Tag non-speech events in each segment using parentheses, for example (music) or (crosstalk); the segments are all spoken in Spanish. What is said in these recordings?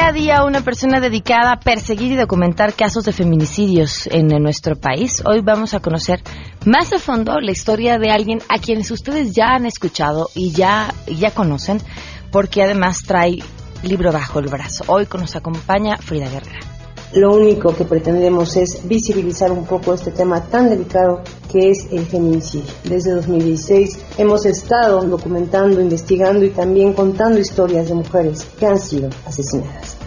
día a día una persona dedicada a perseguir y documentar casos de feminicidios en, nuestro país. Hoy vamos a conocer más a fondo la historia de alguien a quienes ustedes ya han escuchado y ya, ya conocen, porque además trae libro bajo el brazo. Hoy nos acompaña Frida Guerrera. Lo único que pretendemos es visibilizar un poco este tema tan delicado que es el feminicidio. Desde 2016 hemos estado documentando, investigando y también contando historias de mujeres que han sido asesinadas.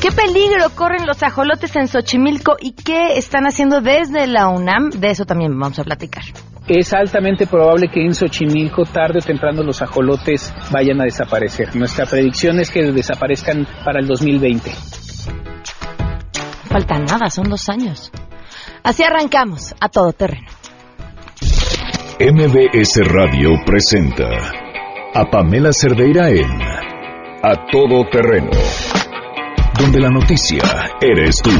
¿Qué peligro corren los ajolotes en Xochimilco y qué están haciendo desde la UNAM? De eso también vamos a platicar. Es altamente probable que en Xochimilco tarde o temprano los ajolotes vayan a desaparecer. Nuestra predicción es que desaparezcan para el 2020 falta nada, son dos años. Así arrancamos a todo terreno. MBS Radio presenta a Pamela Cerdeira en A Todo Terreno, donde la noticia eres tú.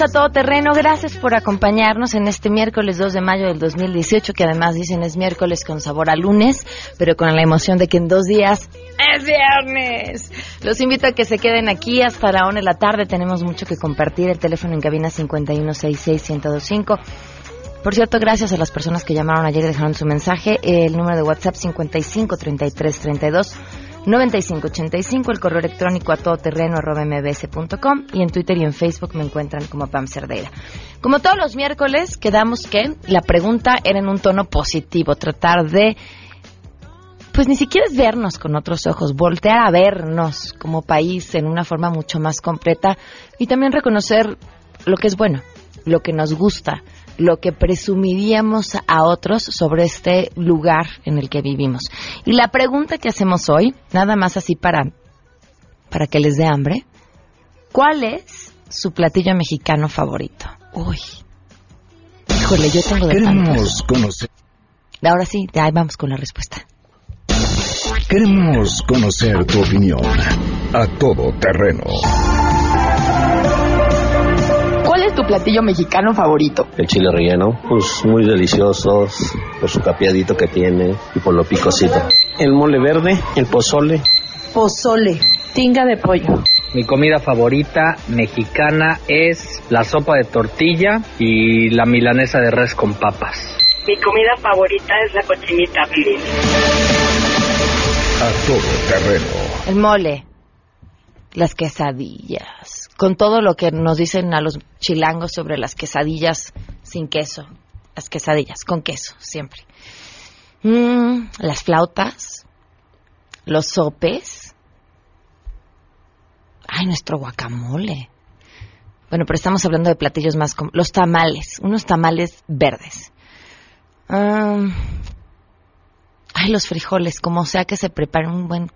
A Todo Terreno. Gracias por acompañarnos en este miércoles 2 de mayo del 2018, que además dicen es miércoles con sabor a lunes, pero con la emoción de que en dos días es viernes. Los invito a que se queden aquí hasta la 1 de la tarde. Tenemos mucho que compartir. El teléfono en cabina 5166125. Por cierto, gracias a las personas que llamaron ayer y dejaron su mensaje. El número de WhatsApp 553332. 9585, el correo electrónico a todoterreno y en Twitter y en Facebook me encuentran como Pam Cerdeira. Como todos los miércoles, quedamos que la pregunta era en un tono positivo, tratar de pues ni siquiera es vernos con otros ojos, voltear a vernos como país en una forma mucho más completa y también reconocer lo que es bueno, lo que nos gusta, lo que presumiríamos a otros sobre este lugar en el que vivimos. Y la pregunta que hacemos hoy, nada más así para, para que les dé hambre, ¿cuál es su platillo mexicano favorito? Uy. Híjole, yo tengo de Queremos conocer. Ahora sí, ahí vamos con la respuesta. Queremos conocer tu opinión a todo terreno tu platillo mexicano favorito? El chile relleno, pues muy delicioso por su capeadito que tiene y por lo picosito. El mole verde, el pozole. Pozole. Tinga de pollo. Mi comida favorita mexicana es la sopa de tortilla y la milanesa de res con papas. Mi comida favorita es la cochinita feliz. A todo terreno. El mole. Las quesadillas con todo lo que nos dicen a los chilangos sobre las quesadillas sin queso, las quesadillas con queso, siempre. Mm, las flautas, los sopes. Ay, nuestro guacamole. Bueno, pero estamos hablando de platillos más como los tamales, unos tamales verdes. Ah, los frijoles, como sea que se prepare un buen,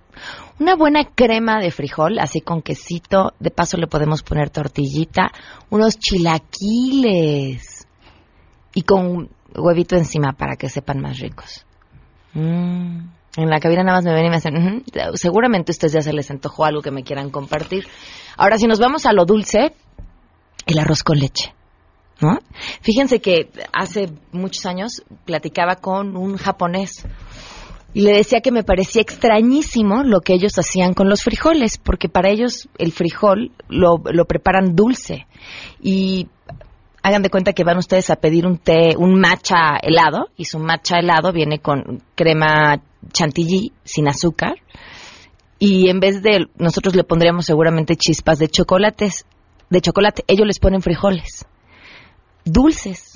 una buena crema de frijol, así con quesito. De paso le podemos poner tortillita, unos chilaquiles y con huevito encima para que sepan más ricos. Mm, en la cabina nada más me ven y me hacen, seguramente a ustedes ya se les antojó algo que me quieran compartir. Ahora, si nos vamos a lo dulce, el arroz con leche. ¿No? Fíjense que hace muchos años platicaba con un japonés, y le decía que me parecía extrañísimo lo que ellos hacían con los frijoles, porque para ellos el frijol lo, lo preparan dulce. Y hagan de cuenta que van ustedes a pedir un té, un matcha helado, y su matcha helado viene con crema chantilly sin azúcar. Y en vez de, nosotros le pondríamos seguramente chispas de chocolates, de chocolate, ellos les ponen frijoles. Dulces.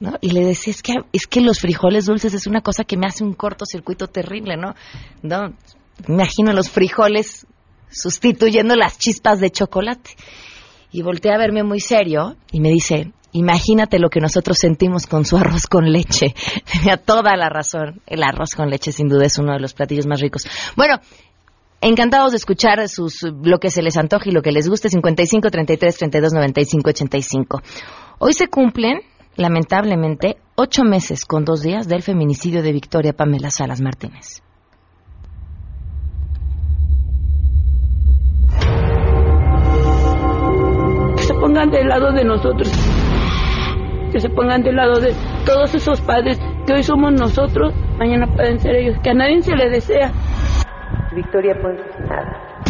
¿No? Y le decía, es que, es que los frijoles dulces es una cosa que me hace un cortocircuito terrible, ¿no? ¿no? Imagino los frijoles sustituyendo las chispas de chocolate. Y volteé a verme muy serio y me dice, imagínate lo que nosotros sentimos con su arroz con leche. (laughs) Tenía toda la razón. El arroz con leche sin duda es uno de los platillos más ricos. Bueno, encantados de escuchar sus, lo que se les antoje y lo que les guste. 55 33 32 95 85. Hoy se cumplen lamentablemente, ocho meses con dos días del feminicidio de Victoria Pamela Salas Martínez. Que se pongan del lado de nosotros, que se pongan del lado de todos esos padres que hoy somos nosotros, mañana pueden ser ellos, que a nadie se le desea. Victoria Ponce, nada.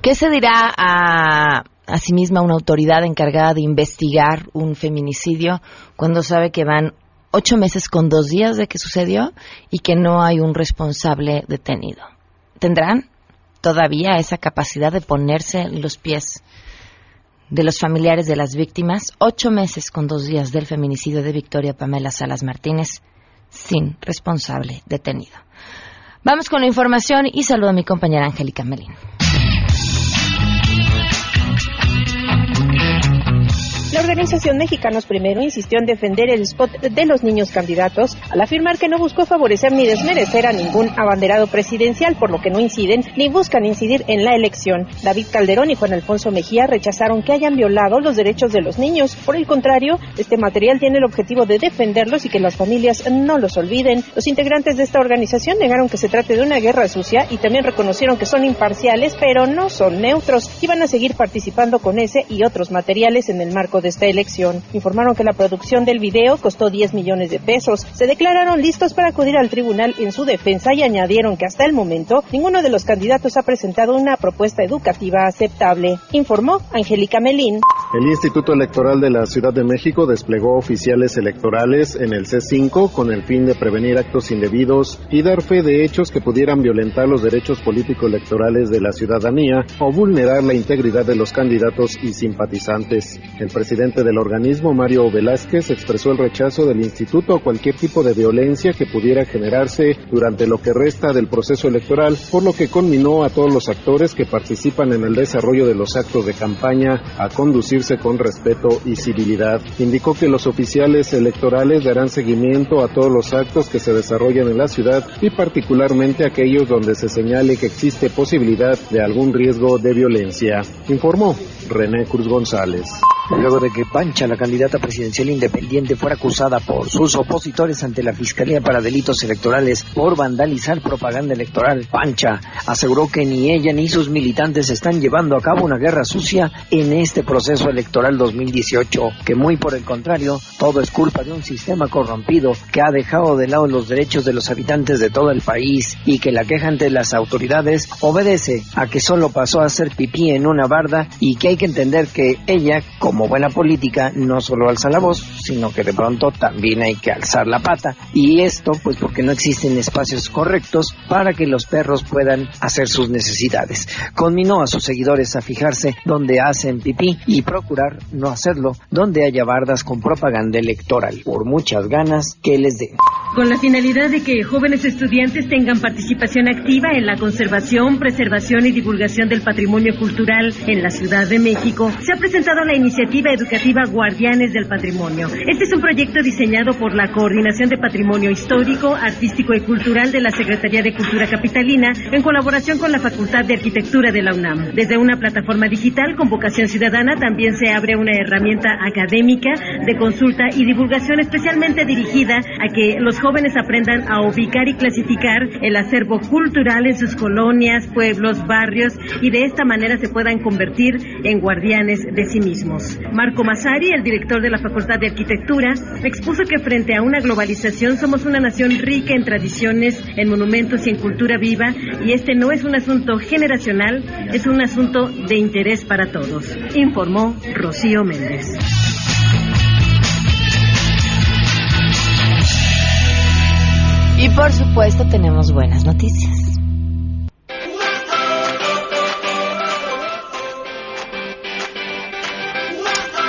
¿Qué se dirá a a sí misma una autoridad encargada de investigar un feminicidio cuando sabe que van ocho meses con dos días de que sucedió y que no hay un responsable detenido? ¿Tendrán todavía esa capacidad de ponerse en los pies de los familiares de las víctimas? Ocho meses con dos días del feminicidio de Victoria Pamela Salas Martínez sin responsable detenido. Vamos con la información y saludo a mi compañera Angélica Melín. Organización Mexicanos Primero insistió en defender el spot de los niños candidatos al afirmar que no buscó favorecer ni desmerecer a ningún abanderado presidencial, por lo que no inciden ni buscan incidir en la elección. David Calderón y Juan Alfonso Mejía rechazaron que hayan violado los derechos de los niños. Por el contrario, este material tiene el objetivo de defenderlos y que las familias no los olviden. Los integrantes de esta organización negaron que se trate de una guerra sucia y también reconocieron que son imparciales, pero no son neutros y van a seguir participando con ese y otros materiales en el marco de esta elección. Informaron que la producción del video costó 10 millones de pesos. Se declararon listos para acudir al tribunal en su defensa y añadieron que hasta el momento ninguno de los candidatos ha presentado una propuesta educativa aceptable. Informó Angélica Melín. El Instituto Electoral de la Ciudad de México desplegó oficiales electorales en el C5 con el fin de prevenir actos indebidos y dar fe de hechos que pudieran violentar los derechos político-electorales de la ciudadanía o vulnerar la integridad de los candidatos y simpatizantes. El presidente del organismo, Mario Velázquez, expresó el rechazo del instituto a cualquier tipo de violencia que pudiera generarse durante lo que resta del proceso electoral, por lo que conminó a todos los actores que participan en el desarrollo de los actos de campaña a conducirse con respeto y civilidad. Indicó que los oficiales electorales darán seguimiento a todos los actos que se desarrollan en la ciudad y particularmente aquellos donde se señale que existe posibilidad de algún riesgo de violencia, informó René Cruz González. Luego de que Pancha, la candidata presidencial independiente, fuera acusada por sus opositores ante la Fiscalía para Delitos Electorales por vandalizar propaganda electoral, Pancha aseguró que ni ella ni sus militantes están llevando a cabo una guerra sucia en este proceso electoral 2018, que muy por el contrario, todo es culpa de un sistema corrompido que ha dejado de lado los derechos de los habitantes de todo el país y que la queja ante las autoridades obedece a que solo pasó a hacer pipí en una barda y que hay que entender que ella, como buena política no solo alza la voz, sino que de pronto también hay que alzar la pata. Y esto pues porque no existen espacios correctos para que los perros puedan hacer sus necesidades. Conminó a sus seguidores a fijarse donde hacen pipí y procurar no hacerlo donde haya bardas con propaganda electoral, por muchas ganas que les den. Con la finalidad de que jóvenes estudiantes tengan participación activa en la conservación, preservación y divulgación del patrimonio cultural en la Ciudad de México, se ha presentado la iniciativa educativa Guardianes del Patrimonio. Este es un proyecto diseñado por la Coordinación de Patrimonio Histórico, Artístico y Cultural de la Secretaría de Cultura Capitalina en colaboración con la Facultad de Arquitectura de la UNAM. Desde una plataforma digital con vocación ciudadana también se abre una herramienta académica de consulta y divulgación especialmente dirigida a que los jóvenes aprendan a ubicar y clasificar el acervo cultural en sus colonias, pueblos, barrios y de esta manera se puedan convertir en guardianes de sí mismos. Marco Masari, el director de la Facultad de Arquitectura, expuso que frente a una globalización somos una nación rica en tradiciones, en monumentos y en cultura viva y este no es un asunto generacional, es un asunto de interés para todos, informó Rocío Méndez. Y por supuesto tenemos buenas noticias.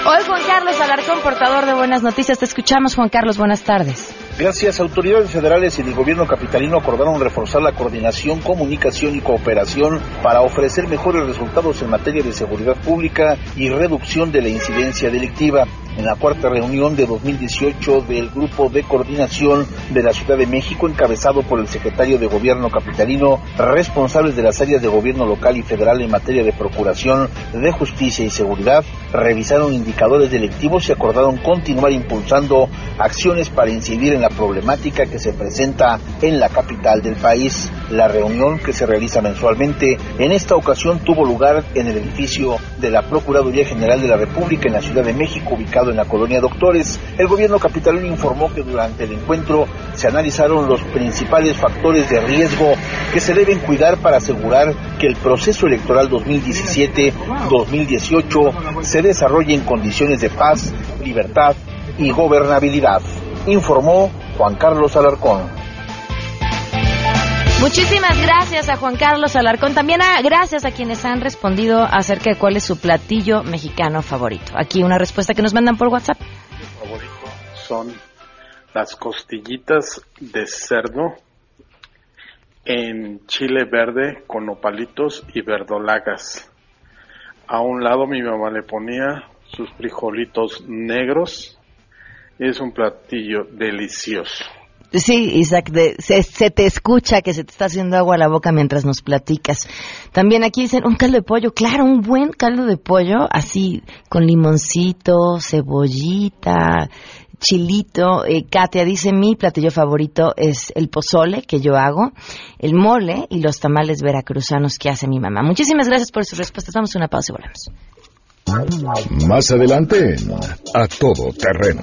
Hoy Juan Carlos Alarcón, portador de Buenas Noticias. Te escuchamos, Juan Carlos. Buenas tardes. Gracias. Autoridades federales y el gobierno capitalino acordaron reforzar la coordinación, comunicación y cooperación para ofrecer mejores resultados en materia de seguridad pública y reducción de la incidencia delictiva. En la cuarta reunión de 2018 del Grupo de Coordinación de la Ciudad de México, encabezado por el secretario de Gobierno capitalino, responsables de las áreas de gobierno local y federal en materia de procuración, de justicia y seguridad, revisaron indicadores delictivos y acordaron continuar impulsando acciones para incidir en la problemática que se presenta en la capital del país. La reunión que se realiza mensualmente en esta ocasión tuvo lugar en el edificio de la Procuraduría General de la República en la Ciudad de México, ubicado en la colonia Doctores. El gobierno capitalino informó que durante el encuentro se analizaron los principales factores de riesgo que se deben cuidar para asegurar que el proceso electoral 2017-2018 se desarrolle en condiciones de paz, libertad y gobernabilidad, informó Juan Carlos Alarcón. Muchísimas gracias a Juan Carlos Alarcón. También a, gracias a quienes han respondido acerca de cuál es su platillo mexicano favorito. Aquí una respuesta que nos mandan por WhatsApp. Mi favorito son las costillitas de cerdo en chile verde con opalitos y verdolagas. A un lado mi mamá le ponía sus frijolitos negros. Es un platillo delicioso. Sí, Isaac, se, se, te escucha que se te está haciendo agua a la boca mientras nos platicas. También aquí dicen un caldo de pollo, claro, un buen caldo de pollo, así con limoncito, cebollita, chilito. Eh, Katia dice, mi platillo favorito es el pozole que yo hago, el mole y los tamales veracruzanos que hace mi mamá. Muchísimas gracias por sus respuestas. Damos una pausa y volvemos. Más adelante A Todo Terreno.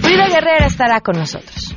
Frida Guerrera estará con nosotros.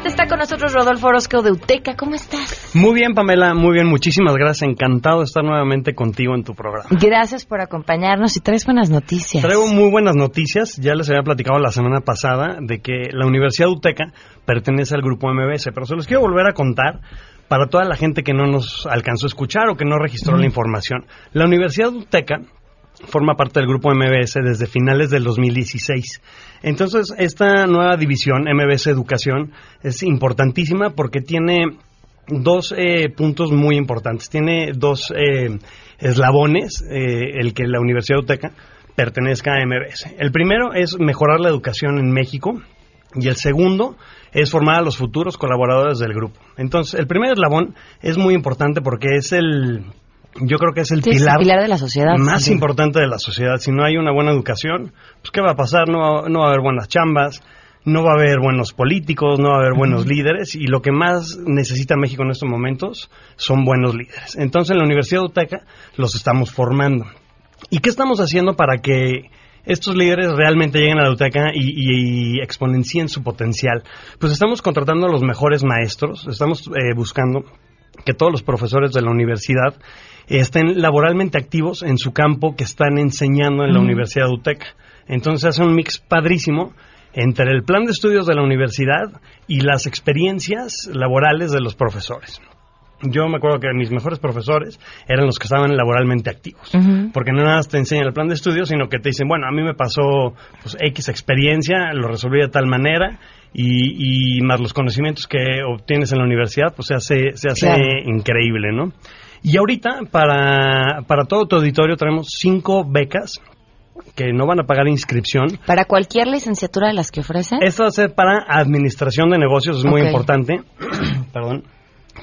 17 está con nosotros Rodolfo Orozco de Uteca. ¿Cómo estás? Muy bien, Pamela, muy bien. Muchísimas gracias. Encantado de estar nuevamente contigo en tu programa. Gracias por acompañarnos y traes buenas noticias. Traigo muy buenas noticias. Ya les había platicado la semana pasada de que la Universidad de Uteca pertenece al grupo MBS, pero se los quiero volver a contar para toda la gente que no nos alcanzó a escuchar o que no registró la información. La Universidad de Uteca forma parte del grupo MBS desde finales del 2016. Entonces, esta nueva división, MBS Educación, es importantísima porque tiene dos eh, puntos muy importantes. Tiene dos eh, eslabones, eh, el que la Universidad Uteca pertenezca a MBS. El primero es mejorar la educación en México y el segundo es formar a los futuros colaboradores del grupo. Entonces, el primer eslabón es muy importante porque es el yo creo que es el, pilar, de la sociedad. Más importante de la sociedad. Si no hay una buena educación, pues ¿qué va a pasar? No va, no va a haber buenas chambas, no va a haber buenos políticos, no va a haber buenos líderes y lo que más necesita México en estos momentos son buenos líderes. Entonces en la Universidad de Uteca los estamos formando. ¿Y qué estamos haciendo para que estos líderes realmente lleguen a la Uteca y, y, exponencien su potencial? Pues estamos contratando a los mejores maestros, estamos eh, buscando que todos los profesores de la universidad estén laboralmente activos en su campo que están enseñando en la Universidad de UTEC. Entonces hace un mix padrísimo entre el plan de estudios de la universidad y las experiencias laborales de los profesores. Yo me acuerdo que mis mejores profesores eran los que estaban laboralmente activos, porque no nada más te enseñan el plan de estudios, sino que te dicen, bueno, a mí me pasó pues, X experiencia, lo resolví de tal manera y, más los conocimientos que obtienes en la universidad, pues se hace, se hace increíble, ¿no? Y ahorita, para, para todo tu auditorio, tenemos cinco becas que no van a pagar inscripción. ¿Para cualquier licenciatura de las que ofrecen? Esto va a ser para administración de negocios, es muy importante. (clears throat) Perdón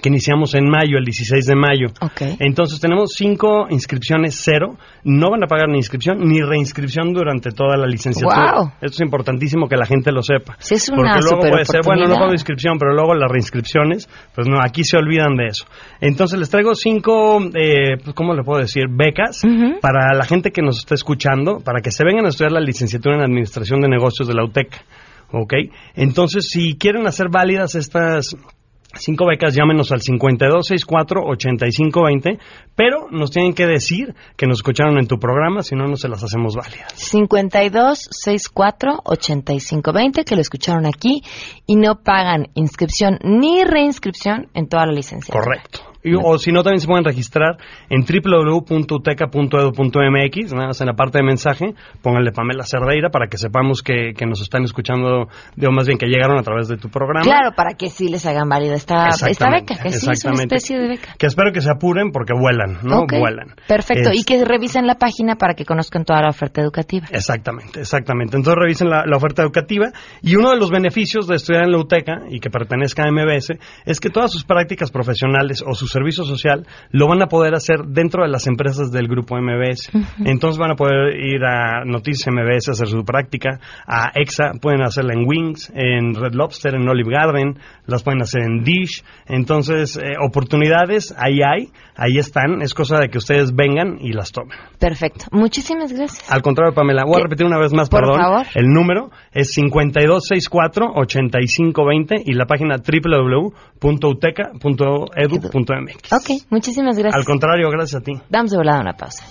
que iniciamos en mayo, el 16 de mayo. Entonces tenemos cinco inscripciones cero. No van a pagar ni inscripción ni reinscripción durante toda la licenciatura. Wow. Esto es importantísimo que la gente lo sepa. Sí, es una Porque luego puede ser, bueno, no pago inscripción, pero luego las reinscripciones, pues no, aquí se olvidan de eso. Entonces les traigo cinco, eh, pues, ¿cómo le puedo decir? Becas para la gente que nos está escuchando, para que se vengan a estudiar la licenciatura en Administración de Negocios de la UTEC. ¿Ok? Entonces, si quieren hacer válidas estas cinco becas, llámenos al 5264-8520, pero nos tienen que decir que nos escucharon en tu programa, si no, no se las hacemos válidas. 52 64 85 20 que lo escucharon aquí y no pagan inscripción ni reinscripción en toda la licencia. Correcto. Y- o si no, también se pueden registrar en www.uteca.edu.mx, nada más en la parte de mensaje, pónganle Pamela Cerdeira para que sepamos que, que nos están escuchando, o más bien que llegaron a través de tu programa. Claro, para que sí les hagan válida esta, esta beca, que sí es una especie de beca. Que espero que se apuren porque vuelan, ¿no? Vuelan. Perfecto, Es- y que revisen la página para que conozcan toda la oferta educativa. Exactamente, exactamente. Entonces revisen la, la oferta educativa y uno de los beneficios de estudiar en la UTECA y que pertenezca a MBS es que todas sus prácticas profesionales o su servicio social lo van a poder hacer dentro de las empresas del grupo MBS. Entonces van a poder ir a Noticias MBS a hacer su práctica, a EXA, pueden hacerla en Wings, en Red Lobster, en Olive Garden, las pueden hacer en Dish. Entonces, eh, oportunidades ahí hay, ahí están, es cosa de que ustedes vengan y las tomen. Perfecto, muchísimas gracias. Al contrario, Pamela, voy a repetir una vez más, Por perdón. favor. El número es 5264-8520 y la página www.uteca.edu.mx. Ok, muchísimas gracias. Al contrario, gracias a ti. Damos de volada una pausa.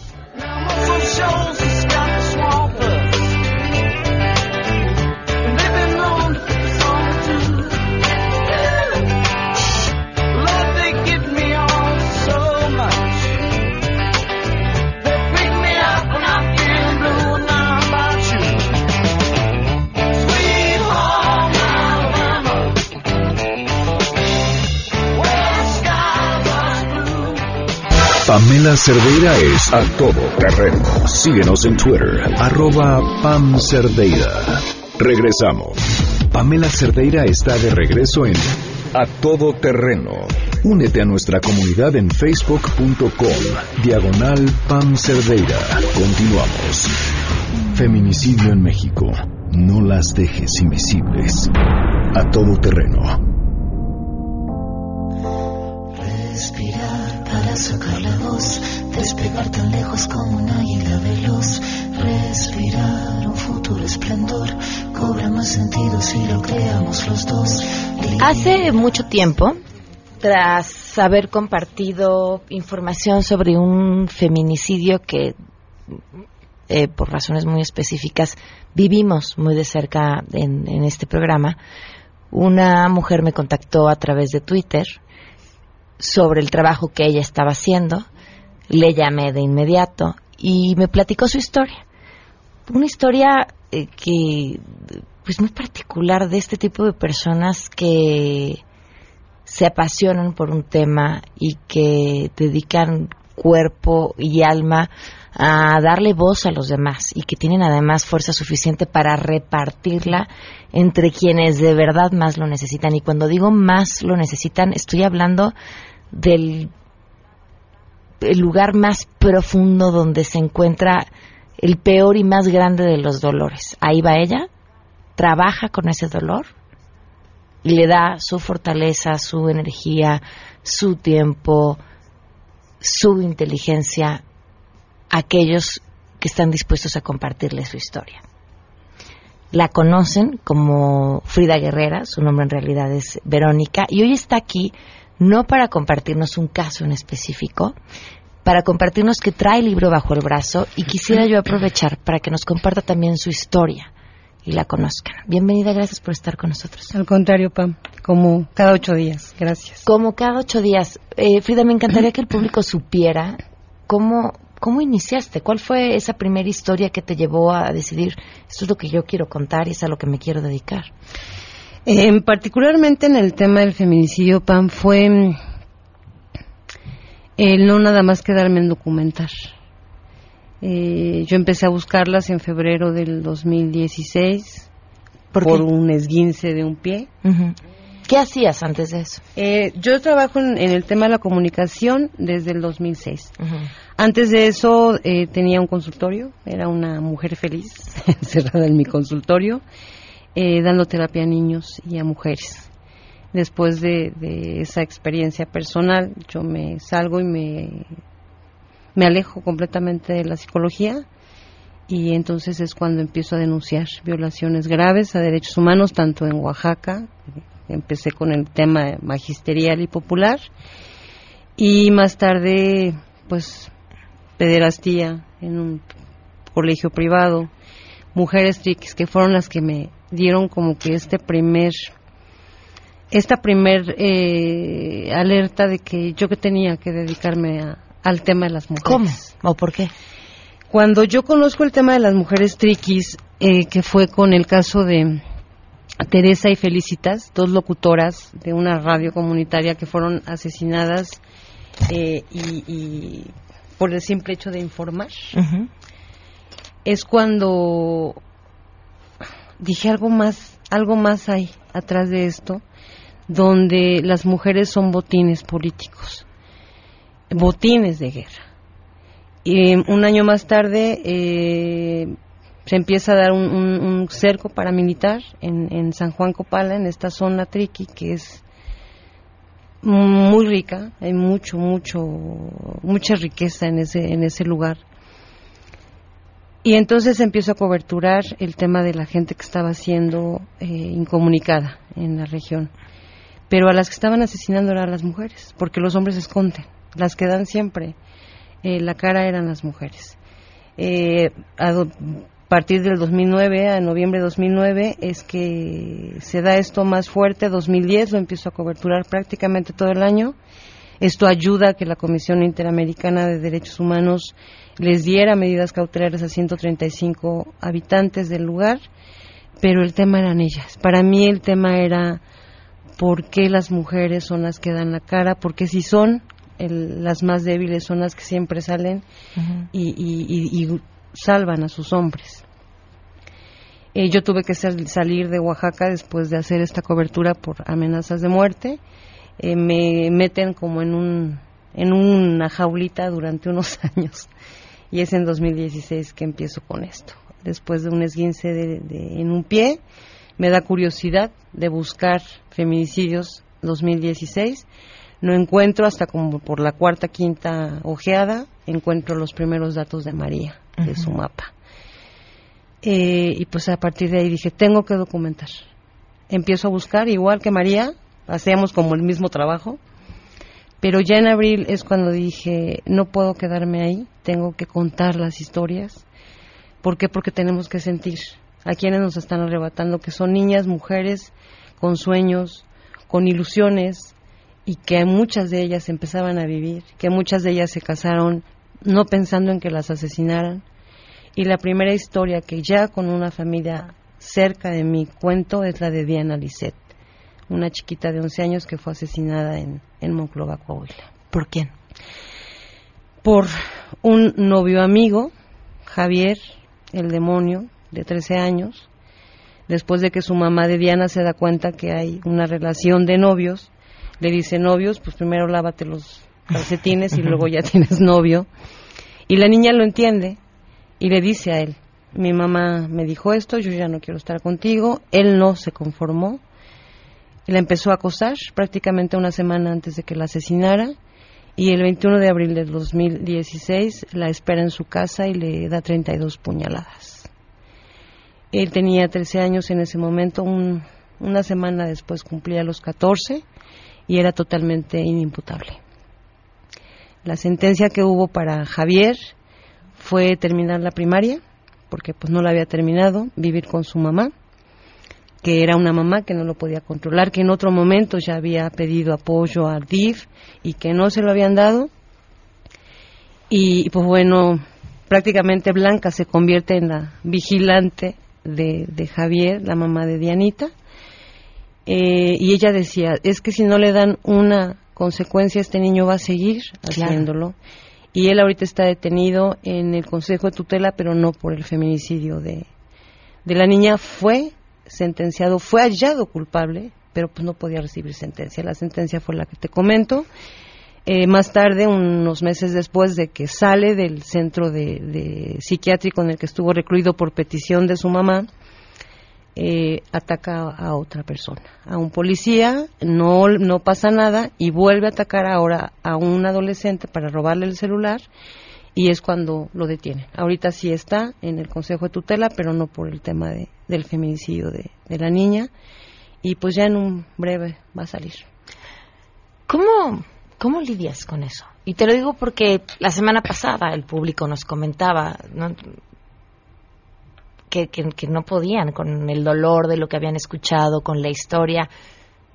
Pamela Cerdeira es a todo terreno. Síguenos en Twitter, arroba Pam Cerdeira. Regresamos. Pamela Cerdeira está de regreso en A Todo Terreno. Únete a nuestra comunidad en facebook.com, diagonal Pam Cerdeira. Continuamos. Feminicidio en México. No las dejes invisibles. A todo terreno. Sacar la voz, despegar tan lejos como un águila veloz. Respirar un futuro esplendor, cobra más sentido si lo creamos los dos. Hace mucho tiempo, tras haber compartido información sobre un feminicidio que, eh, por razones muy específicas, vivimos muy de cerca en, en este programa, una mujer me contactó a través de Twitter sobre el trabajo que ella estaba haciendo. Le llamé de inmediato y me platicó su historia. Una historia eh, que, pues muy particular de este tipo de personas que se apasionan por un tema y que dedican cuerpo y alma a darle voz a los demás y que tienen además fuerza suficiente para repartirla entre quienes de verdad más lo necesitan. Y cuando digo más lo necesitan, estoy hablando del el lugar más profundo donde se encuentra el peor y más grande de los dolores. Ahí va ella, trabaja con ese dolor y le da su fortaleza, su energía, su tiempo, su inteligencia a aquellos que están dispuestos a compartirle su historia. La conocen como Frida Guerrera, su nombre en realidad es Verónica, y hoy está aquí no para compartirnos un caso en específico, para compartirnos que trae el libro bajo el brazo y quisiera yo aprovechar para que nos comparta también su historia y la conozcan. Bienvenida, gracias por estar con nosotros. Al contrario, Pam, como cada ocho días. Gracias. Como cada ocho días. Eh, Frida, me encantaría que el público supiera cómo, cómo iniciaste, cuál fue esa primera historia que te llevó a decidir, esto es lo que yo quiero contar y es a lo que me quiero dedicar. Eh, particularmente en el tema del feminicidio, Pam, fue mm, el no nada más quedarme en documentar. Eh, yo empecé a buscarlas en febrero del 2016 ¿Por por, un esguince de un pie. ¿Qué hacías antes de eso? Eh, yo trabajo en, en el tema de la comunicación desde el 2006. Antes de eso eh, tenía un consultorio, era una mujer feliz, (laughs) encerrada en mi consultorio, eh, dando terapia a niños y a mujeres. Después de, de esa experiencia personal, yo me salgo y me, me alejo completamente de la psicología y entonces es cuando empiezo a denunciar violaciones graves a derechos humanos, tanto en Oaxaca, empecé con el tema magisterial y popular, y más tarde, pues, pederastía en un colegio privado, mujeres triquis, que fueron las que me dieron como que este primer esta primer eh, alerta de que yo que tenía que dedicarme a- al tema de las mujeres. ¿Cómo? ¿O por qué? Cuando yo conozco el tema de las mujeres triquis, eh, que fue con el caso de Teresa y Felicitas, dos locutoras de una radio comunitaria que fueron asesinadas eh, y, y por el simple hecho de informar, es cuando dije algo más, algo más hay atrás de esto, donde las mujeres son botines políticos, botines de guerra. Y un año más tarde eh, se empieza a dar un, un- un cerco paramilitar en, en San Juan Copala, en esta zona triqui, que es muy rica, hay mucho, mucho, mucha riqueza en ese, en ese lugar. Y entonces empiezo a coberturar el tema de la gente que estaba siendo eh, incomunicada en la región. Pero a las que estaban asesinando eran las mujeres, porque los hombres esconden. Las que dan siempre eh, la cara eran las mujeres. Eh, a partir del 2009, a noviembre de 2009, es que se da esto más fuerte. 2010 lo empiezo a coberturar prácticamente todo el año. Esto ayuda a que la Comisión Interamericana de Derechos Humanos les diera medidas cautelares a 135 habitantes del lugar, pero el tema eran ellas. Para mí el tema era por qué las mujeres son las que dan la cara, porque si son el- las más débiles son las que siempre salen y, y- y- y salvan a sus hombres. Eh, yo tuve que sal- salir de Oaxaca después de hacer esta cobertura por amenazas de muerte. Eh, me meten como en un en una jaulita durante unos (laughs) años y es en 2016 que empiezo con esto. Después de un esguince de- de- en un pie, me da curiosidad de buscar feminicidios 2016. No encuentro hasta como por la cuarta, quinta ojeada, encuentro los primeros datos de María, de su mapa. Eh, y pues a partir de ahí dije, tengo que documentar. Empiezo a buscar, igual que María, hacíamos como el mismo trabajo, pero ya en abril es cuando dije, no puedo quedarme ahí, tengo que contar las historias. ¿Por qué? Porque tenemos que sentir a quienes nos están arrebatando, que son niñas, mujeres, con sueños, con ilusiones, y que muchas de ellas empezaban a vivir, que muchas de ellas se casaron no pensando en que las asesinaran. Y la primera historia que ya con una familia cerca de mi cuento es la de Diana Lisset, una chiquita de 11 años que fue asesinada en, en Monclova, Coahuila. ¿Por quién? Por un novio amigo, Javier, el demonio, de 13 años, después de que su mamá de Diana se da cuenta que hay una relación de novios, le dice novios, pues primero lávate los calcetines y luego ya (laughs) tienes novio. Y la niña lo entiende y le dice a él, mi mamá me dijo esto, yo ya no quiero estar contigo, él no se conformó, la empezó a acosar prácticamente una semana antes de que la asesinara y el 21 de abril del 2016 la espera en su casa y le da 32 puñaladas. Él tenía 13 años en ese momento, un- una semana después cumplía los 14 y era totalmente inimputable. La sentencia que hubo para Javier fue terminar la primaria, porque pues no la había terminado, vivir con su mamá, que era una mamá que no lo podía controlar, que en otro momento ya había pedido apoyo al DIF y que no se lo habían dado. Y pues bueno, prácticamente Blanca se convierte en la vigilante de, de Javier, la mamá de Dianita. Eh, y ella decía, es que si no le dan una consecuencia, este niño va a seguir Claro. haciéndolo. Y él ahorita está detenido en el Consejo de Tutela, pero no por el feminicidio de, de la niña. Fue sentenciado, fue hallado culpable, pero pues no podía recibir sentencia. La sentencia fue la que te comento. Eh, más tarde, unos meses después de que sale del centro de, psiquiátrico en el que estuvo recluido por petición de su mamá, eh, ataca a otra persona, a un policía, no, no pasa nada y vuelve a atacar ahora a un adolescente para robarle el celular y es cuando lo detienen. Ahorita sí está en el Consejo de Tutela, pero no por el tema de, del feminicidio de, de la niña y pues ya en un breve va a salir. ¿Cómo ¿Cómo lidias con eso? Y te lo digo porque la semana pasada el público nos comentaba Que, no podían con el dolor de lo que habían escuchado, con la historia.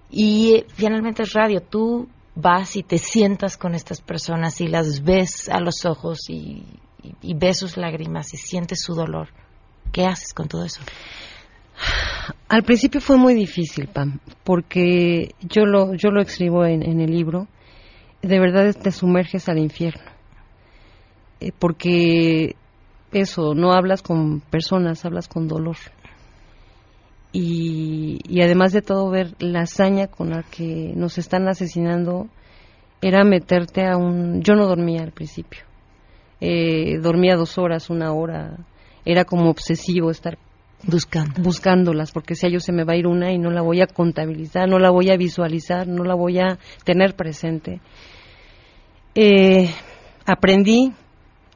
Y finalmente es radio. Tú vas y te sientas con estas personas y las ves a los ojos y, y ves sus lágrimas y sientes su dolor. ¿Qué haces con todo eso? Al principio fue muy difícil, Pam, porque yo lo, yo lo escribo en, en el libro de verdad te sumerges al infierno. Eh, porque eso, no hablas con personas, hablas con dolor. Y, y, además de todo ver la hazaña con la que nos están asesinando, era meterte a un... Yo no dormía al principio. Eh, dormía dos horas, una hora. Era como obsesivo estar buscando buscándolas porque si a ellos se me va a ir una y no la voy a contabilizar no la voy a visualizar no la voy a tener presente eh, aprendí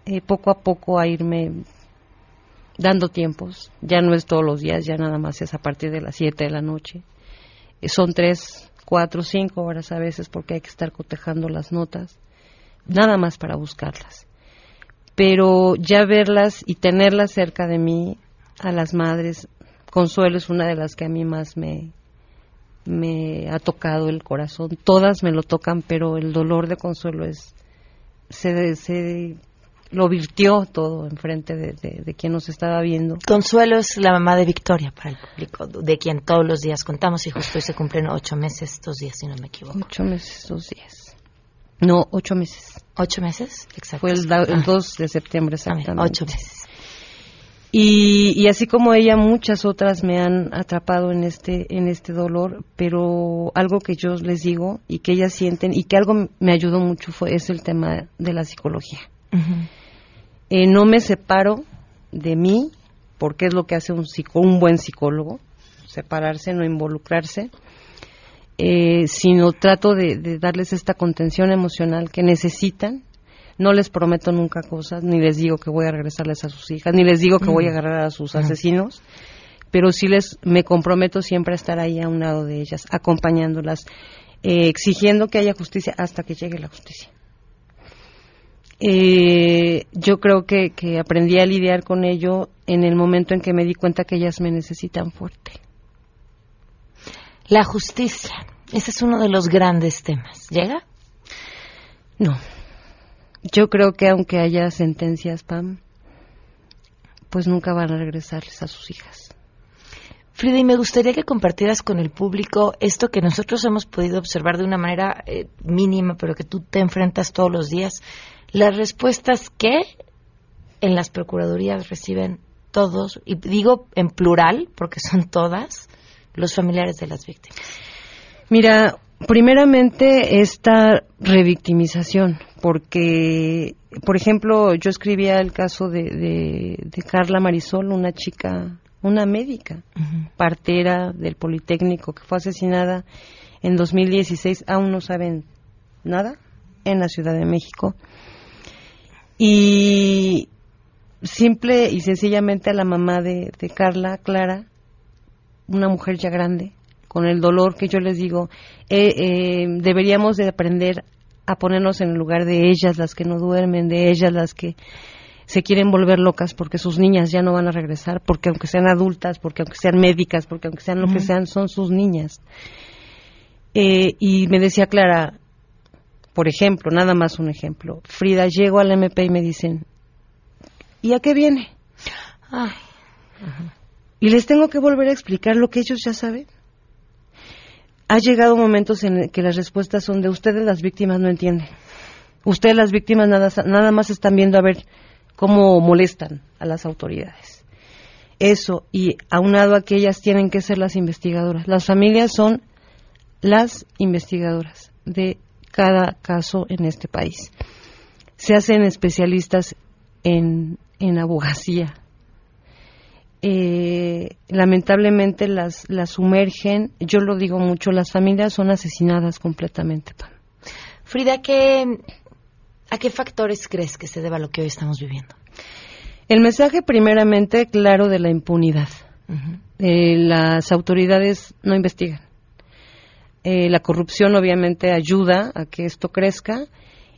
eh, poco a poco a irme dando tiempos. Ya no es todos los días, ya nada más es a partir de las 7 de la noche. Eh, son tres, cuatro, cinco horas a veces porque hay que estar cotejando las notas, nada más para buscarlas. Pero ya verlas y tenerlas cerca de mí, a las madres, Consuelo es una de las que a mí más me, me ha tocado el corazón. Todas me lo tocan, pero el dolor de Consuelo es se, se lo virtió todo enfrente de, de, quien nos estaba viendo. Consuelo es la mamá de Victoria para el público, de quien todos los días contamos y justo hoy se cumplen ocho meses estos días, si no me equivoco. Ocho meses, dos días. No, ocho meses. ¿Ocho meses? Exacto. Fue el, el 2 ah. de septiembre, exactamente. Ocho meses. Y, así como ella, muchas otras me han atrapado en este, en este dolor, pero algo que yo les digo y que ellas sienten y que algo me ayudó mucho fue es el tema de la psicología. Eh, no me separo de mí, porque es lo que hace un, un buen psicólogo, separarse, no involucrarse, eh, sino trato de darles esta contención emocional que necesitan no les prometo nunca cosas, ni les digo que voy a regresarles a sus hijas, ni les digo que voy a mm. agarrar a sus asesinos, pero sí les me comprometo siempre a estar ahí a un lado de ellas, acompañándolas, eh, exigiendo que haya justicia hasta que llegue la justicia. Eh, yo creo que, que aprendí a lidiar con ello en el momento en que me di cuenta que ellas me necesitan fuerte. La justicia, ese es uno de los grandes temas. ¿Llega? No, yo creo que aunque haya sentencias, Pam, pues nunca van a regresarles a sus hijas. Frida, y me gustaría que compartieras con el público esto que nosotros hemos podido observar de una manera eh, mínima, pero que tú te enfrentas todos los días. Las respuestas que en las procuradurías reciben todos, y digo en plural, porque son todas, los familiares de las víctimas. Mira, primeramente esta revictimización, porque, por ejemplo, yo escribía el caso de, de, Carla Marisol, una chica, una médica, partera del Politécnico, que fue asesinada en 2016, aún no saben nada, en la Ciudad de México. Y simple y sencillamente a la mamá de, de Carla, Clara, una mujer ya grande, con el dolor que yo les digo, eh, eh, deberíamos de aprender a ponernos en el lugar de ellas, las que no duermen, de ellas, las que se quieren volver locas porque sus niñas ya no van a regresar, porque aunque sean adultas, porque aunque sean médicas, porque aunque sean lo que sean, son sus niñas. Eh, y me decía Clara, por ejemplo, nada más un ejemplo, Frida, llego al MP y me dicen, ¿y a qué viene? Y les tengo que volver a explicar lo que ellos ya saben ha llegado momentos en que las respuestas son de ustedes las víctimas no entienden. Ustedes las víctimas nada, nada más están viendo a ver cómo molestan a las autoridades. Eso, y aunado a que ellas tienen que ser las investigadoras. Las familias son las investigadoras de cada caso en este país. Se hacen especialistas en, en abogacía. Eh, lamentablemente las, las sumergen, yo lo digo mucho, las familias son asesinadas completamente. Frida, ¿qué, ¿a qué factores crees que se deba lo que hoy estamos viviendo? El mensaje primeramente claro de la impunidad. Eh, las autoridades no investigan. Eh, la corrupción obviamente ayuda a que esto crezca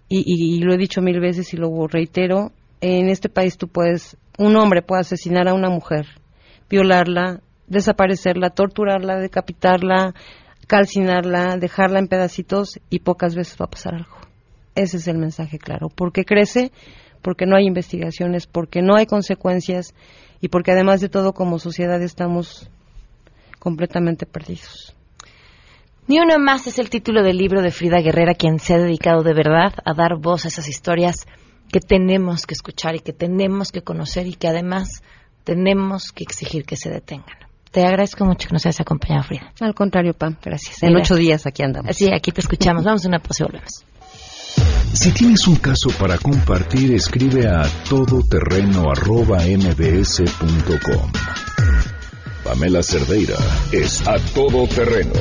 y, lo he dicho mil veces y lo reitero, en este país tú puedes, un hombre puede asesinar a una mujer, violarla, desaparecerla, torturarla, decapitarla, calcinarla, dejarla en pedacitos y pocas veces va a pasar algo. Ese es el mensaje claro. porque crece? Porque no hay investigaciones, porque no hay consecuencias y porque además de todo como sociedad estamos completamente perdidos. Ni uno más es el título del libro de Frida Guerrera, quien se ha dedicado de verdad a dar voz a esas historias que tenemos que escuchar y que tenemos que conocer y que además tenemos que exigir que se detengan. Te agradezco mucho que nos hayas acompañado, Frida. Al contrario, Pam. Gracias. En ocho días aquí andamos. Sí, aquí te escuchamos. Vamos a una pausa y volvemos. Si tienes un caso para compartir, escribe a todoterreno.mbs.com. Pamela Cerdeira es a todoterreno.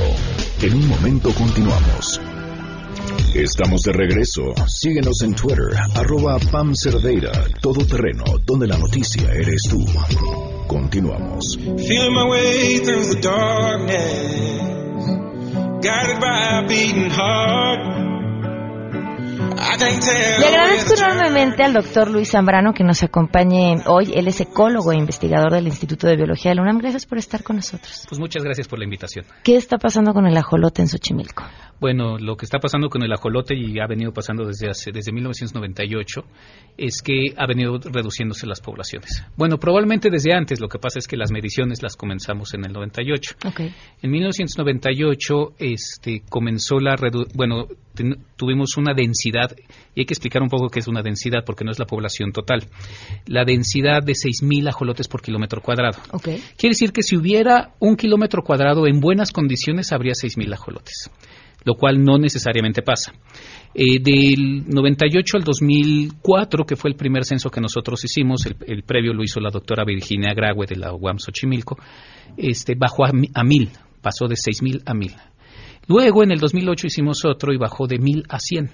En un momento continuamos. Estamos de regreso. Síguenos en Twitter, arroba Pam Cerdeira, todoterreno, donde la noticia eres tú. Continuamos. Feeling my way through the darkness, guided by a beating heart. Le agradezco enormemente al doctor Luis Zambrano que nos acompañe hoy. Él es ecólogo e investigador del Instituto de Biología de la UNAM. Gracias por estar con nosotros. Pues muchas gracias por la invitación. ¿Qué está pasando con el ajolote en Xochimilco? Bueno, lo que está pasando con el ajolote y ha venido pasando desde hace, desde 1998 es que ha venido reduciéndose las poblaciones. Bueno, probablemente desde antes. Lo que pasa es que las mediciones las comenzamos en el 98. Okay. En 1998 este, comenzó la bueno tuvimos una densidad y hay que explicar un poco qué es una densidad porque no es la población total. La densidad de 6.000 ajolotes por kilómetro cuadrado. Okay. Quiere decir que si hubiera un kilómetro cuadrado en buenas condiciones habría 6.000 ajolotes lo cual no necesariamente pasa. Eh, del 98 al 2004, que fue el primer censo que nosotros hicimos, el, previo lo hizo la doctora Virginia Graue de la UAM Xochimilco, este, bajó a, mil, pasó de 6.000 a 1.000. Luego, en el 2008 hicimos otro y bajó de 1.000 a 100.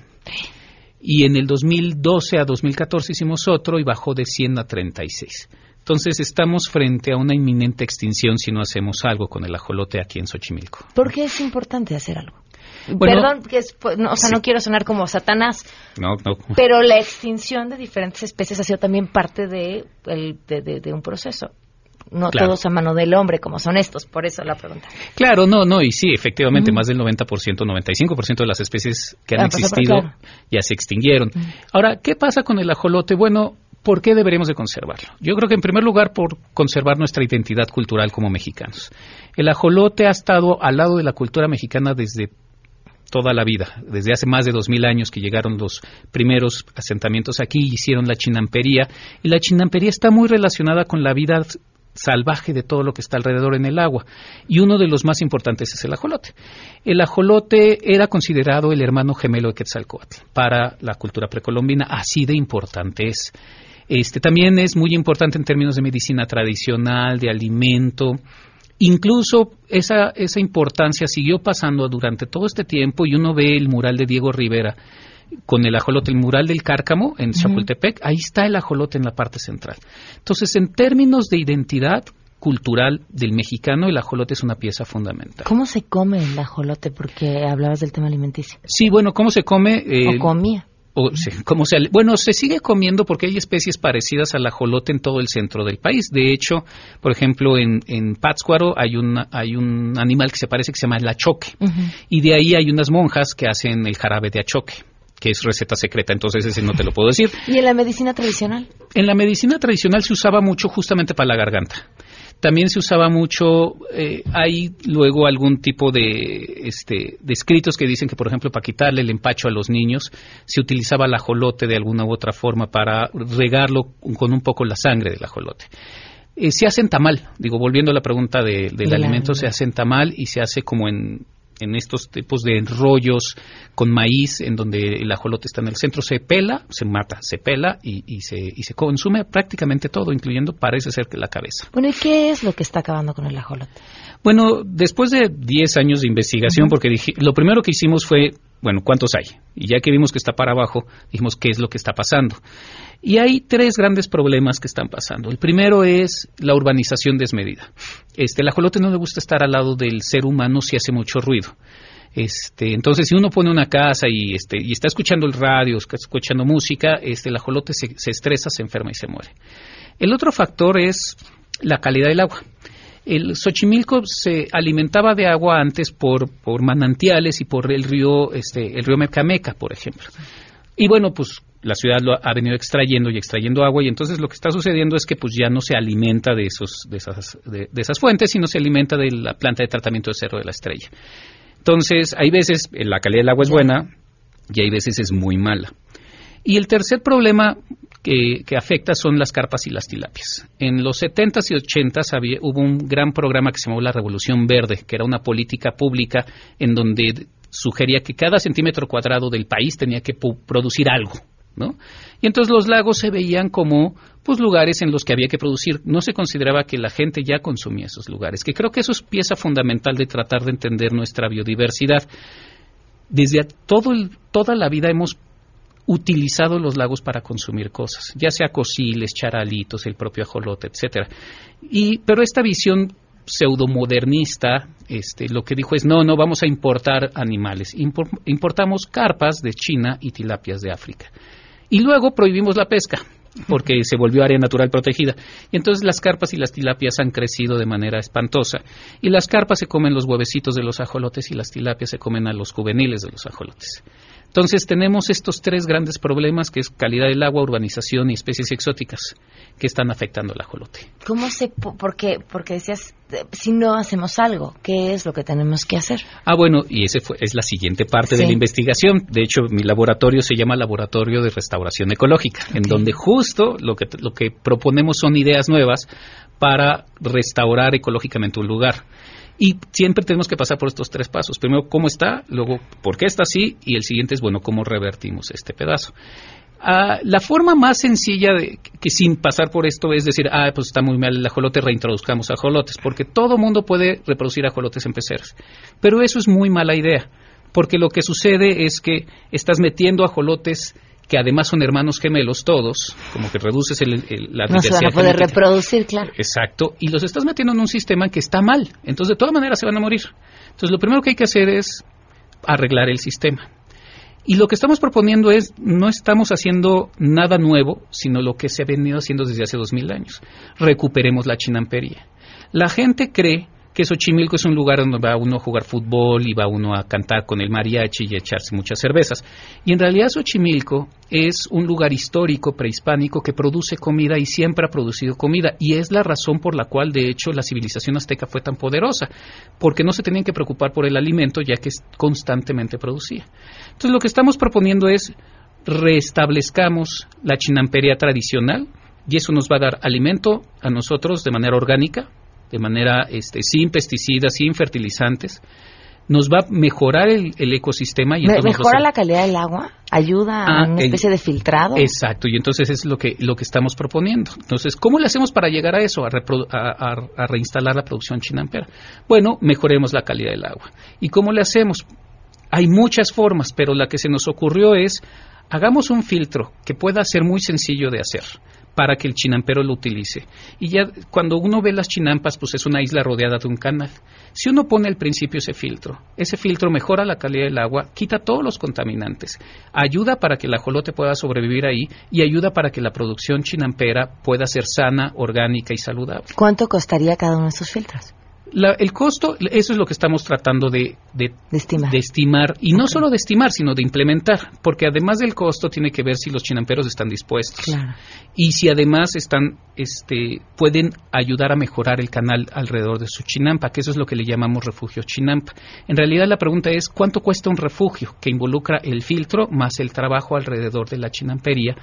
Y en el 2012 a 2014 hicimos otro y bajó de 100 a 36. Entonces estamos frente a una inminente extinción si no hacemos algo con el ajolote aquí en Xochimilco. ¿Por qué es importante hacer algo? Perdón, que pues, no, o sea, no quiero sonar como Satanás. No, no. Pero la extinción de diferentes especies ha sido también parte de, el, de, un proceso no todos a mano del hombre como son estos, por eso la pregunta. Claro, no, no, y sí, efectivamente, más del 90%, 95% de las especies que han existido ya se extinguieron. Ahora, ¿qué pasa con el ajolote? Bueno, ¿por qué deberíamos de conservarlo? Yo creo que en primer lugar por conservar nuestra identidad cultural como mexicanos. El ajolote ha estado al lado de la cultura mexicana desde toda la vida. Desde hace más de dos mil años que llegaron los primeros asentamientos aquí, hicieron la chinampería, y la chinampería está muy relacionada con la vida salvaje de todo lo que está alrededor en el agua. Y uno de los más importantes es el ajolote. El ajolote era considerado el hermano gemelo de Quetzalcoatl para la cultura precolombina, así de importante es. Este también es muy importante en términos de medicina tradicional, de alimento, Incluso esa, esa importancia siguió pasando durante todo este tiempo y uno ve el mural de Diego Rivera con el ajolote, el mural del cárcamo en Chapultepec, ahí está el ajolote en la parte central. Entonces, en términos de identidad cultural del mexicano, el ajolote es una pieza fundamental. ¿Cómo se come el ajolote? Porque hablabas del tema alimenticio. Sí, bueno, ¿cómo se come? Eh, o comía o como sea, bueno, se sigue comiendo porque hay especies parecidas al ajolote en todo el centro del país. De hecho, por ejemplo, en, en Pátzcuaro hay, hay un animal que se parece que se llama el achoque. Y de ahí hay unas monjas que hacen el jarabe de achoque que es receta secreta, entonces ese no te lo puedo decir. ¿Y en la medicina tradicional? En la medicina tradicional se usaba mucho justamente para la garganta. También se usaba mucho, eh, hay luego algún tipo de, este, de escritos que dicen que, por ejemplo, para quitarle el empacho a los niños, se utilizaba el ajolote de alguna u otra forma para regarlo con un poco la sangre del ajolote. Eh, se hace en tamal, digo, volviendo a la pregunta del alimento, se hace en tamal y se hace como en en estos tipos de enrollos con maíz, en donde el ajolote está en el centro, se pela, se mata, se pela y, se, y se consume prácticamente todo, incluyendo parece ser que la cabeza. Bueno, ¿y qué es lo que está acabando con el ajolote? Bueno, después de 10 años de investigación, porque lo primero que hicimos fue, bueno, ¿cuántos hay? Y ya que vimos que está para abajo, dijimos, ¿qué es lo que está pasando? Y hay tres grandes problemas que están pasando. El primero es la urbanización desmedida. Este, el ajolote no le gusta estar al lado del ser humano si hace mucho ruido. Este, entonces, si uno pone una casa y, este, y está escuchando el radio, está escuchando música, este, el ajolote se, estresa, se enferma y se muere. El otro factor es la calidad del agua. El Xochimilco se alimentaba de agua antes por, por manantiales y por el río, este, el río Mecameca, por ejemplo. Y bueno, pues la ciudad lo ha venido extrayendo y extrayendo agua y entonces lo que está sucediendo es que pues ya no se alimenta de esos de esas de, esas fuentes sino se alimenta de la planta de tratamiento de Cerro de la Estrella entonces hay veces eh, la calidad del agua es buena y hay veces es muy mala y el tercer problema que, afecta son las carpas y las tilapias. En los 70s y 80s hubo un gran programa que se llamó la Revolución Verde, que era una política pública en donde sugería que cada centímetro cuadrado del país tenía que producir algo, ¿no? Y entonces los lagos se veían como pues lugares en los que había que producir. No se consideraba que la gente ya consumía esos lugares, que creo que eso es pieza fundamental de tratar de entender nuestra biodiversidad. Desde todo toda la vida hemos utilizado los lagos para consumir cosas, ya sea cociles, charalitos, el propio ajolote, etcétera. Y pero esta visión pseudomodernista, este, lo que dijo es no, no vamos a importar animales, importamos carpas de China y tilapias de África. Y luego prohibimos la pesca porque se volvió área natural protegida. Y entonces las carpas y las tilapias han crecido de manera espantosa. Y las carpas se comen los huevecitos de los ajolotes y las tilapias se comen a los juveniles de los ajolotes. Entonces tenemos estos tres grandes problemas que es calidad del agua, urbanización y especies exóticas que están afectando al ajolote. ¿Cómo se, porque, porque decías, si no hacemos algo, ¿qué es lo que tenemos que hacer? Ah, bueno, y esa es la siguiente parte de la investigación. De hecho, mi laboratorio se llama Laboratorio de Restauración Ecológica, en donde justo lo que, lo que proponemos son ideas nuevas para restaurar ecológicamente un lugar. Y siempre tenemos que pasar por estos tres pasos. Primero, cómo está, luego, por qué está así, y el siguiente es, bueno, cómo revertimos este pedazo. Ah, la forma más sencilla de que sin pasar por esto es decir, ah, pues está muy mal el ajolote, reintroduzcamos ajolotes, porque todo mundo puede reproducir ajolotes en peceras. Pero eso es muy mala idea, porque lo que sucede es que estás metiendo ajolotes que además son hermanos gemelos todos, como que reduces el, la no se van a poder reproducir, claro. Exacto, y los estás metiendo en un sistema que está mal, entonces de todas maneras se van a morir. Entonces lo primero que hay que hacer es arreglar el sistema. Y lo que estamos proponiendo es, no estamos haciendo nada nuevo, sino lo que se ha venido haciendo desde hace dos mil años. Recuperemos la chinampería. La gente cree que Xochimilco es un lugar donde va uno a jugar fútbol y va uno a cantar con el mariachi y echarse muchas cervezas. Y en realidad Xochimilco es un lugar histórico, prehispánico, que produce comida y siempre ha producido comida. Y es la razón por la cual, de hecho, la civilización azteca fue tan poderosa, porque no se tenían que preocupar por el alimento, ya que constantemente producía. Entonces, lo que estamos proponiendo es restablezcamos la chinampería tradicional, y eso nos va a dar alimento a nosotros de manera orgánica, de manera este, sin pesticidas, sin fertilizantes, nos va a mejorar el, ecosistema y mejora la calidad del agua ayuda a, ah, una especie de filtrado. Exacto y entonces es lo que lo que estamos proponiendo. Entonces cómo le hacemos para llegar a eso a, a, reinstalar la producción chinampera. Bueno mejoremos la calidad del agua. Y cómo le hacemos hay muchas formas pero la que se nos ocurrió es hagamos un filtro que pueda ser muy sencillo de hacer para que el chinampero lo utilice. Y ya cuando uno ve las chinampas, pues es una isla rodeada de un canal. Si uno pone al principio ese filtro, ese filtro mejora la calidad del agua, quita todos los contaminantes, ayuda para que el ajolote pueda sobrevivir ahí y ayuda para que la producción chinampera pueda ser sana, orgánica y saludable. ¿Cuánto costaría cada uno de esos filtros? El costo, eso es lo que estamos tratando de, de, estimar. Y no solo de estimar, sino de implementar, porque además del costo tiene que ver si los chinamperos están dispuestos. Y si además están, este, pueden ayudar a mejorar el canal alrededor de su chinampa, que eso es lo que le llamamos refugio chinampa. En realidad la pregunta es, ¿cuánto cuesta un refugio que involucra el filtro más el trabajo alrededor de la chinampería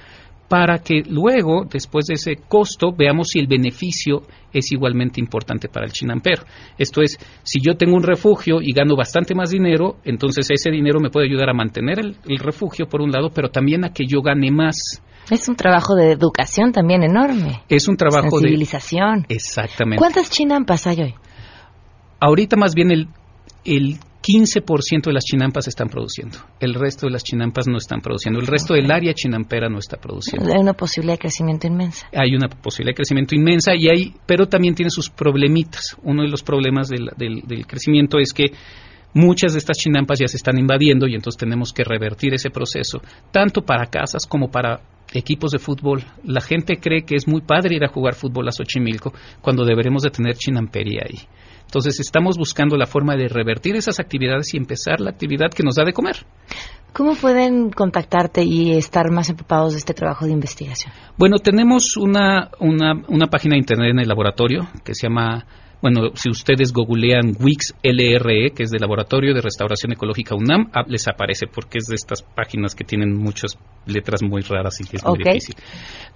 para que luego, después de ese costo, veamos si el beneficio es igualmente importante para el chinampero. Esto es, si yo tengo un refugio y gano bastante más dinero, entonces ese dinero me puede ayudar a mantener el, el refugio, por un lado, pero también a que yo gane más. Es un trabajo de educación también enorme. Es un trabajo de... Civilización. Exactamente. ¿Cuántas chinampas hay hoy? Ahorita más bien el, el 15% de las chinampas están produciendo. El resto de las chinampas no están produciendo. El resto del área chinampera no está produciendo. Hay una posibilidad de crecimiento inmensa. Hay una posibilidad de crecimiento inmensa, y hay, pero también tiene sus problemitas. Uno de los problemas del, del, del crecimiento es que muchas de estas chinampas ya se están invadiendo y entonces tenemos que revertir ese proceso, tanto para casas como para equipos de fútbol. La gente cree que es muy padre ir a jugar fútbol a Xochimilco cuando deberemos de tener chinampería ahí. Entonces estamos buscando la forma de revertir esas actividades y empezar la actividad que nos da de comer. ¿Cómo pueden contactarte y estar más empapados de este trabajo de investigación? Bueno, tenemos una, una, una página de internet en el laboratorio que se llama bueno, si ustedes googlean Wix LRE, que es del Laboratorio de Restauración Ecológica UNAM, ah, les aparece porque es de estas páginas que tienen muchas letras muy raras y que es muy difícil.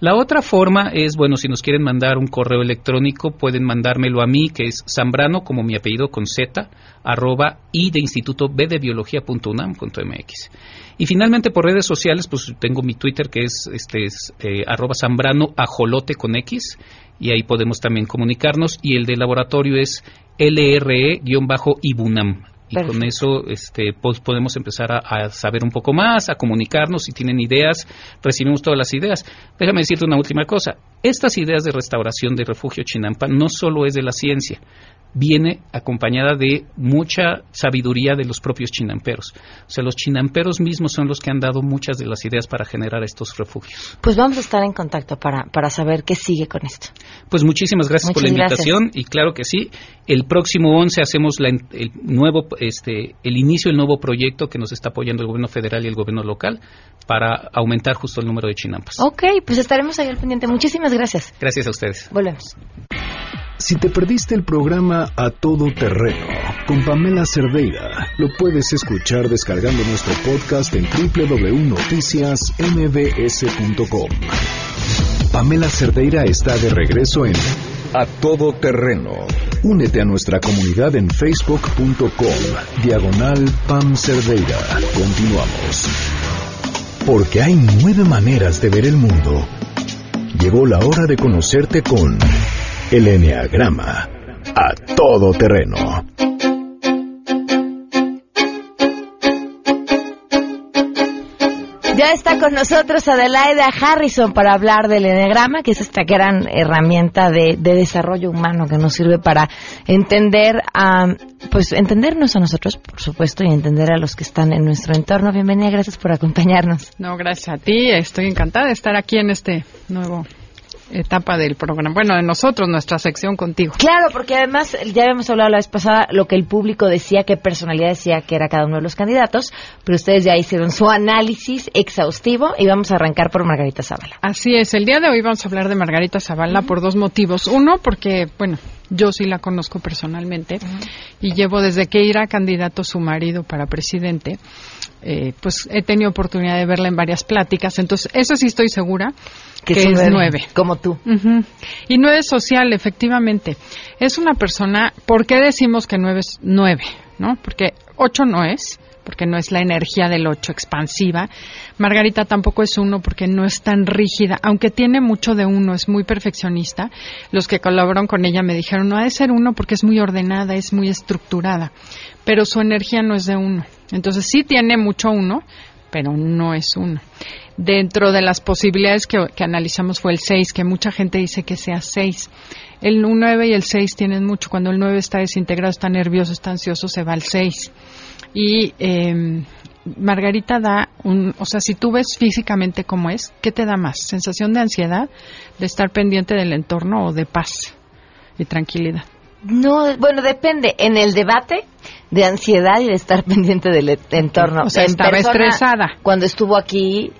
La otra forma es, bueno, si nos quieren mandar un correo electrónico, pueden mandármelo a mí, que es zambrano, como mi apellido con Z, arroba y de instituto b de biología.unam.mx. Y finalmente por redes sociales, pues tengo mi Twitter que es, este, es eh, arroba zambrano ajolote con X y ahí podemos también comunicarnos y el de laboratorio es LRE-IBUNAM. Y Perfecto. con eso este, pues podemos empezar a, a, saber un poco más, a comunicarnos. Si tienen ideas, recibimos todas las ideas. Déjame decirte una última cosa. Estas ideas de restauración de refugio Chinampa no solo es de la ciencia, viene acompañada de mucha sabiduría de los propios chinamperos. O sea, los chinamperos mismos son los que han dado muchas de las ideas para generar estos refugios. Pues vamos a estar en contacto para, para saber qué sigue con esto. Pues muchísimas gracias Muchas por la invitación gracias. y claro que sí, el próximo 11 hacemos la, el nuevo este el inicio del nuevo proyecto que nos está apoyando el gobierno federal y el gobierno local para aumentar justo el número de chinampas. Ok, pues estaremos ahí al pendiente. Muchísimas gracias. Gracias a ustedes. Volvemos. Si te perdiste el programa A Todo Terreno con Pamela Cerdeira, lo puedes escuchar descargando nuestro podcast en www.noticiasmbs.com. Pamela Cerdeira está de regreso en A Todo Terreno. Únete a nuestra comunidad en facebook.com, diagonal Pam Cerdeira. Continuamos. Porque hay nueve maneras de ver el mundo. Llegó la hora de conocerte con el Enneagrama a todo terreno. Ya está con nosotros Adelaida Harrison para hablar del Enneagrama, que es esta gran herramienta de, de desarrollo humano que nos sirve para entender a, pues entendernos a nosotros, por supuesto, y entender a los que están en nuestro entorno. Bienvenida, gracias por acompañarnos. No, gracias a ti. Estoy encantada de estar aquí en este nuevo etapa del programa. Bueno, de nosotros, nuestra sección contigo. Claro, porque además ya habíamos hablado la vez pasada lo que el público decía, qué personalidad decía que era cada uno de los candidatos, pero ustedes ya hicieron su análisis exhaustivo y vamos a arrancar por Margarita Zavala. Así es, el día de hoy vamos a hablar de Margarita Zavala uh -huh. por dos motivos. Uno, porque, bueno, yo sí la conozco personalmente uh -huh. y llevo desde que era candidato su marido para presidente. Eh, pues he tenido oportunidad de verla en varias pláticas, entonces eso sí estoy segura que, que es nueve, como tú. Uh -huh. Y nueve social, efectivamente. Es una persona, ¿por qué decimos que nueve es nueve? ¿No? Porque ocho no es, porque no es la energía del ocho expansiva. Margarita tampoco es uno porque no es tan rígida, aunque tiene mucho de uno, es muy perfeccionista. Los que colaboran con ella me dijeron, no ha de ser uno porque es muy ordenada, es muy estructurada, pero su energía no es de uno. Entonces sí tiene mucho uno, pero no es uno. Dentro de las posibilidades que, que analizamos fue el 6, que mucha gente dice que sea 6. El 9 y el 6 tienen mucho. Cuando el 9 está desintegrado, está nervioso, está ansioso, se va al 6. Y eh, Margarita da un, o sea, si tú ves físicamente cómo es, ¿qué te da más? ¿Sensación de ansiedad, de estar pendiente del entorno o de paz y tranquilidad? No, bueno, depende. En el debate de ansiedad y de estar (laughs) pendiente del entorno. O sea, en estaba persona, estresada. Cuando estuvo aquí,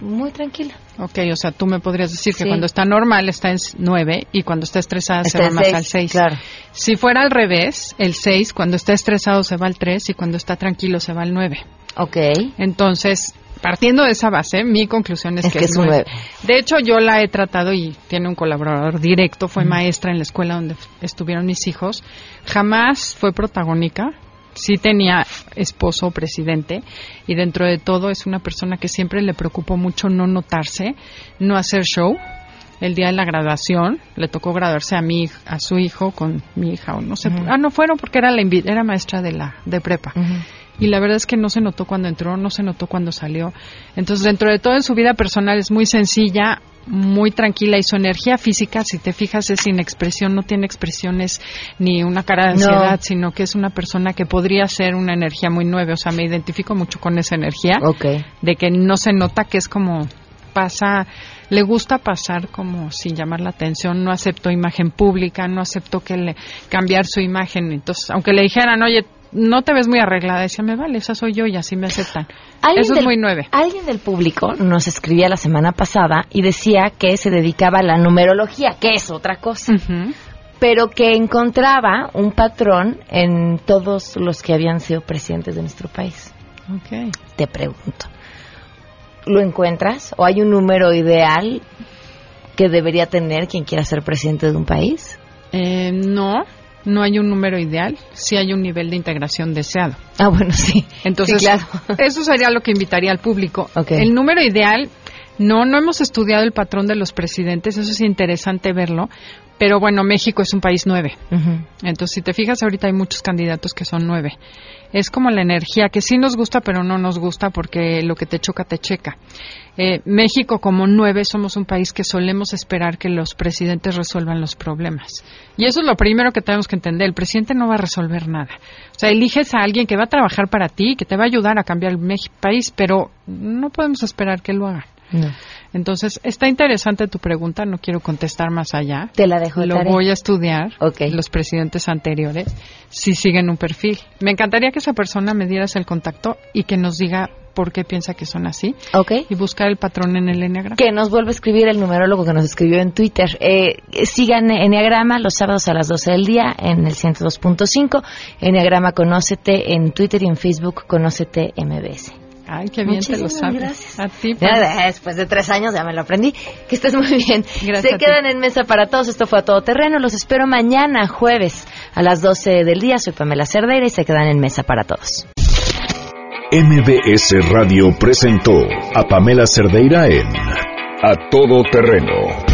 muy tranquila. Ok, o sea, tú me podrías decir que cuando está normal está en 9 y cuando está estresada está se va más seis, al 6. Claro. Si fuera al revés, el 6 cuando está estresado se va al 3 y cuando está tranquilo se va al 9. Ok. Entonces, partiendo de esa base, mi conclusión es, que, es nueve. De hecho, yo la he tratado y tiene un colaborador directo, fue maestra en la escuela donde estuvieron mis hijos. Jamás fue protagónica, sí tenía esposo presidente y dentro de todo es una persona que siempre le preocupó mucho no notarse, no hacer show. El día de la graduación le tocó graduarse a mi a su hijo con mi hija o no sé, ah no fueron porque era la era maestra de la de prepa y la verdad es que no se notó cuando entró, no se notó cuando salió. Entonces, dentro de todo en su vida personal es muy sencilla, muy tranquila y su energía física, si te fijas, es sin expresión, no tiene expresiones ni una cara de ansiedad, sino que es una persona que podría ser una energía muy nueva. O sea, me identifico mucho con esa energía de que no se nota que es como pasa le gusta pasar como sin llamar la atención, no aceptó imagen pública, no aceptó que le cambiar su imagen. Entonces, aunque le dijeran, oye, no te ves muy arreglada. Decía, me vale, esa soy yo y así me aceptan. Eso es muy nueve. Alguien del público nos escribía la semana pasada y decía que se dedicaba a la numerología, que es otra cosa. Pero que encontraba un patrón en todos los que habían sido presidentes de nuestro país. Okay. Te pregunto, ¿lo encuentras? ¿O hay un número ideal que debería tener quien quiera ser presidente de un país? Eh, no, no hay un número ideal, sí hay un nivel de integración deseado. Ah, bueno, sí. Entonces, eso sería lo que invitaría al público. El número ideal, no, no hemos estudiado el patrón de los presidentes, eso es interesante verlo, pero bueno, México es un país nueve. Entonces, si te fijas, ahorita hay muchos candidatos que son nueve. Es como la energía que sí nos gusta, pero no nos gusta porque lo que te choca, te checa. Eh, México, como nueve, somos un país que solemos esperar que los presidentes resuelvan los problemas. Y eso es lo primero que tenemos que entender. El presidente no va a resolver nada. O sea, eliges a alguien que va a trabajar para ti, que te va a ayudar a cambiar el país, pero no podemos esperar que lo haga. Entonces, está interesante tu pregunta, no quiero contestar más allá. Te la dejo. Lo voy a estudiar, los presidentes anteriores, si siguen un perfil. Me encantaría que esa persona me dieras el contacto y que nos diga por qué piensa que son así. Y buscar el patrón en el Enneagrama. Que nos vuelve a escribir el numerólogo que nos escribió en Twitter. Eh, sigan Enneagrama los sábados a las 12 del día en el 102.5. Enneagrama Conócete en Twitter y en Facebook Conócete MBS. Ay, qué bien te lo sabes. Gracias. A ti. Pues. después de tres años ya me lo aprendí. Que estés muy bien. Gracias Se quedan en mesa para todos. Esto fue a todo terreno. Los espero mañana, jueves, a las 12 del día. Soy Pamela Cerdeira y se quedan en mesa para todos. MBS Radio presentó a Pamela Cerdeira en A Todo Terreno.